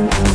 let you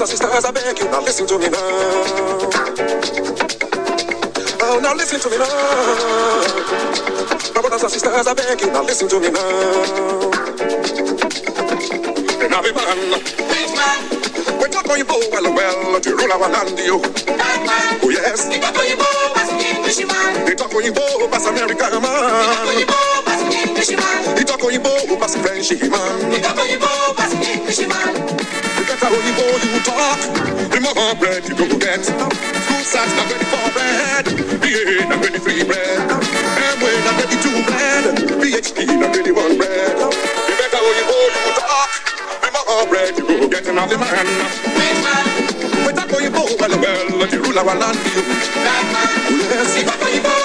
brothers and sisters, I beg you, now listen to me now. Oh, now listen to me now. My brothers and sisters, I beg you, now listen to me now. And I'll be man. We talk on you well, well, to rule our land, you. Oh, yes. They talk on you They talk on you as America, man. Talk on you as French, man. They talk on you as man. That's how you you talk. The more bread you go get. School size not ready for bread. BA not ready for bread. MBA not ready to bread. PhD not ready one bread. The better you you talk. The more bread you go get. Now the man. You our land. Yes.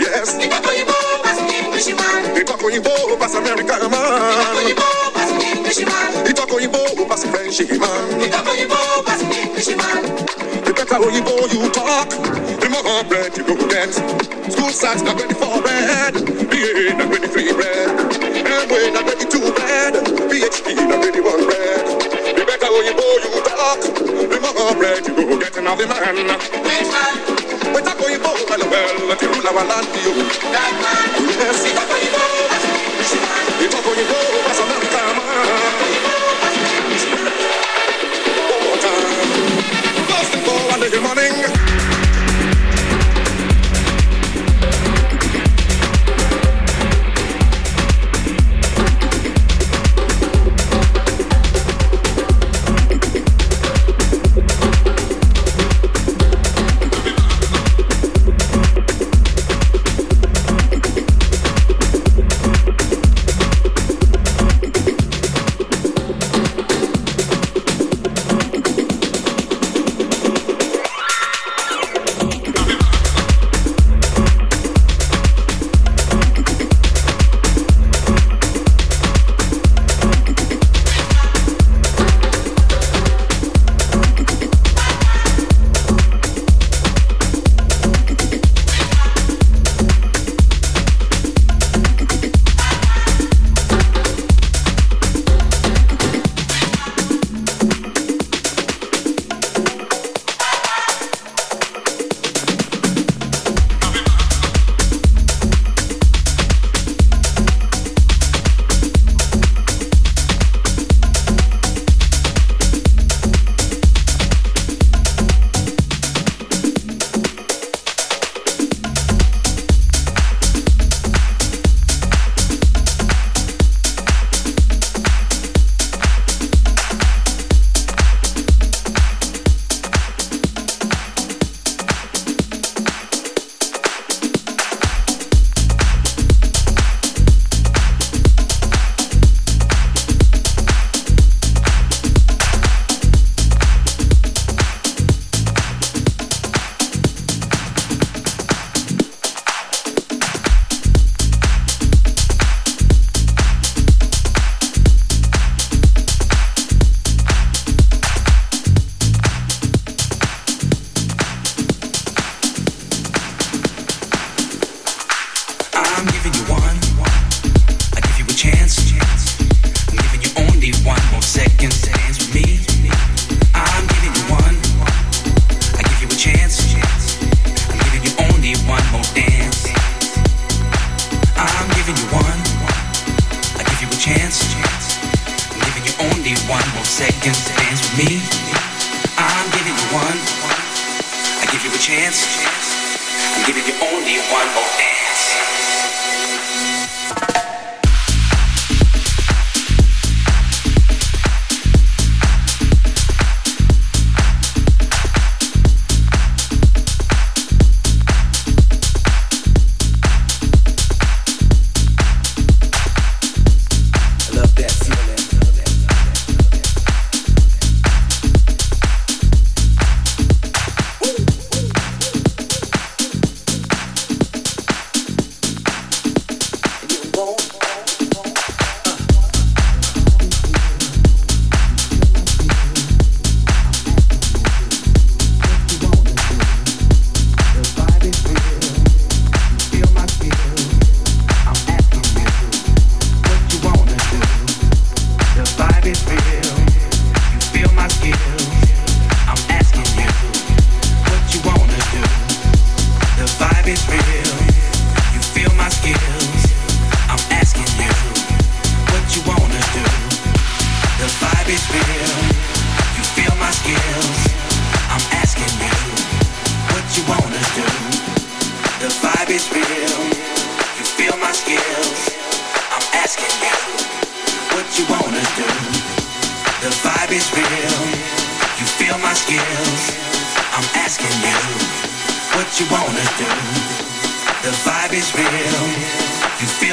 yes. Ni pa koyibo was an Englishman. American man. Ni pa koyibo was an Englishman. man. pa koyibo was a Frenchman. Ni pa koyibo was. The better oyibo you talk, the more bread you go get. School starts not ready for bread. BA not ready for bread. MBA not ready to bread. PhD not ready for bread. The better oyibo you talk, the more bread you go get. Another man. Wait, man. Wait, I'm going to well la balandio. Yes. you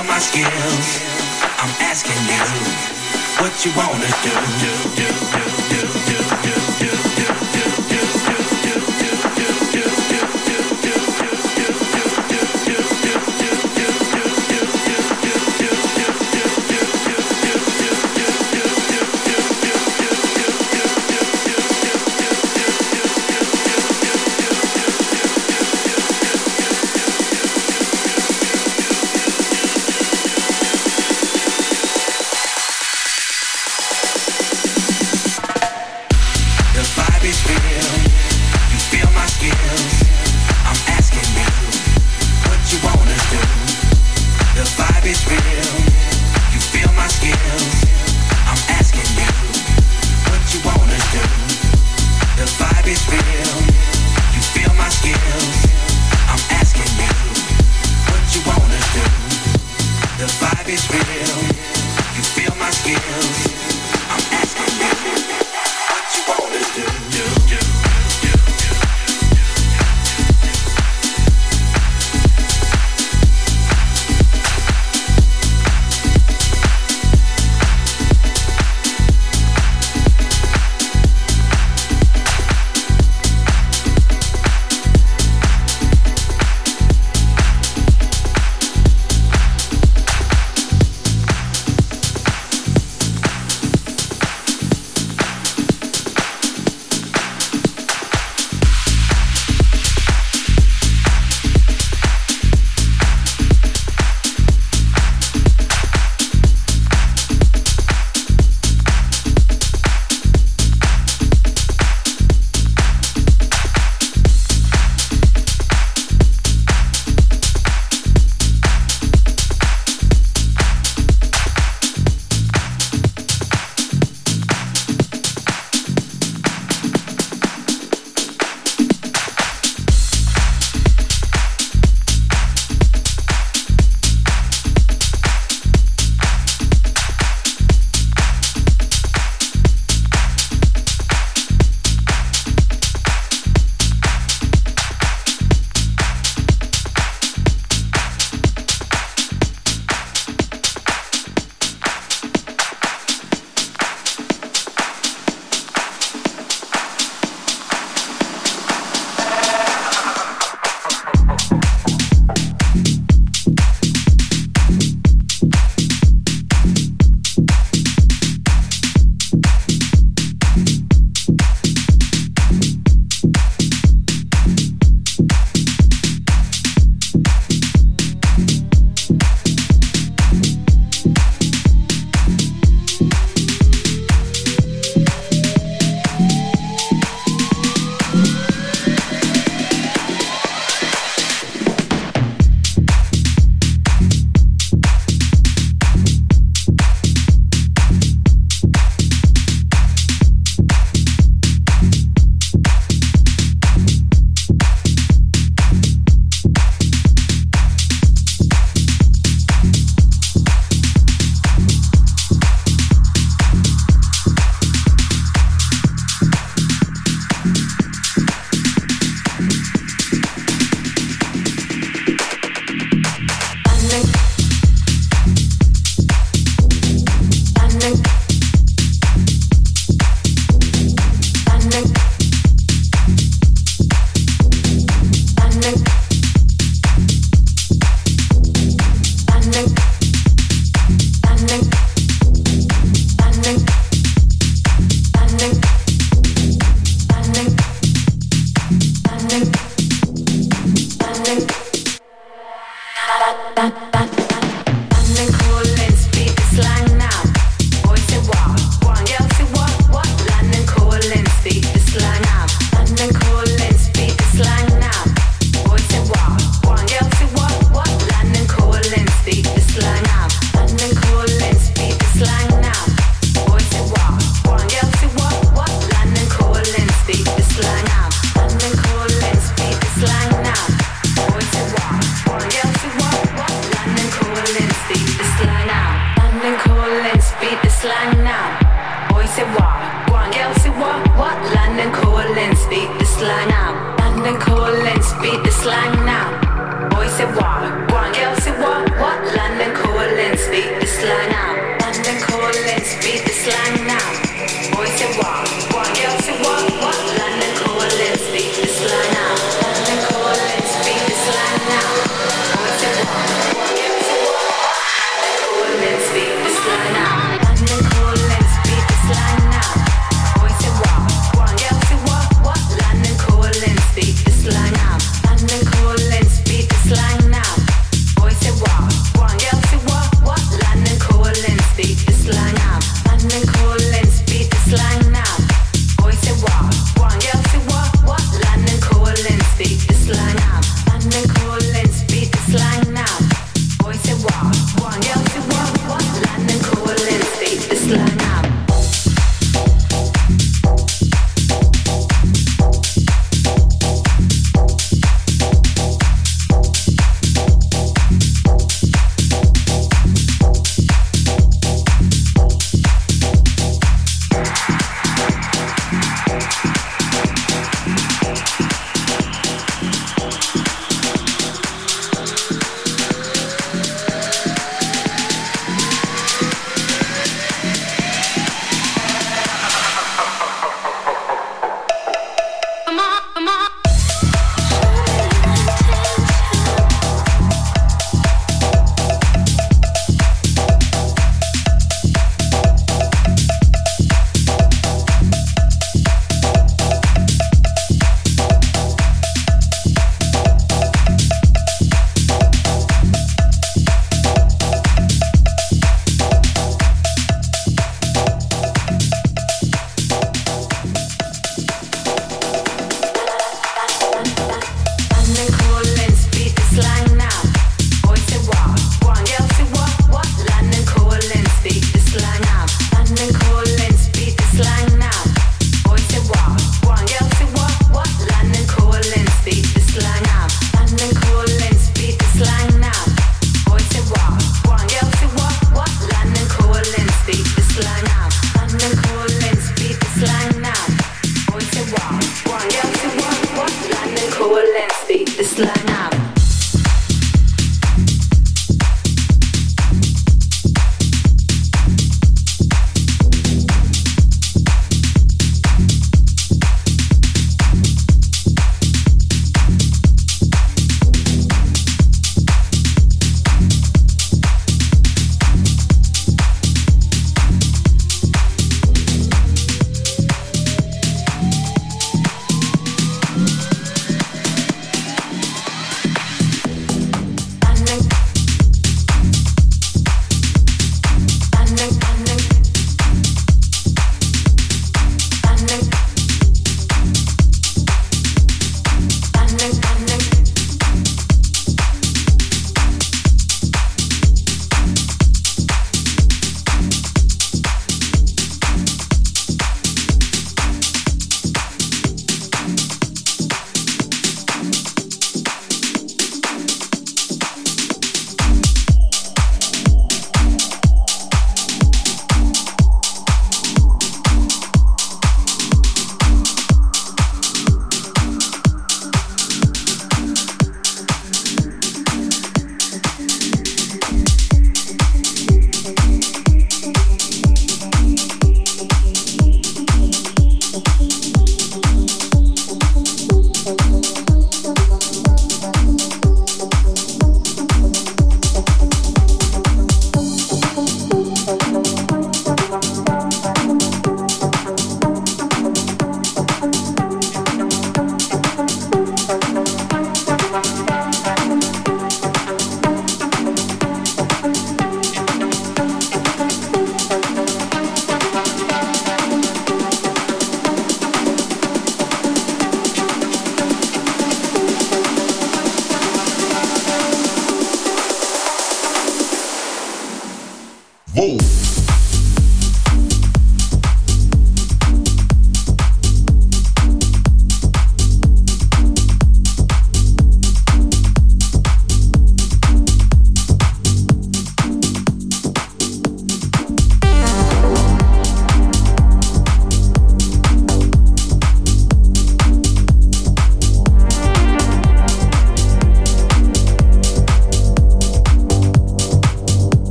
feel my skills. I'm asking you what you wanna do, do, do, do, do. Slang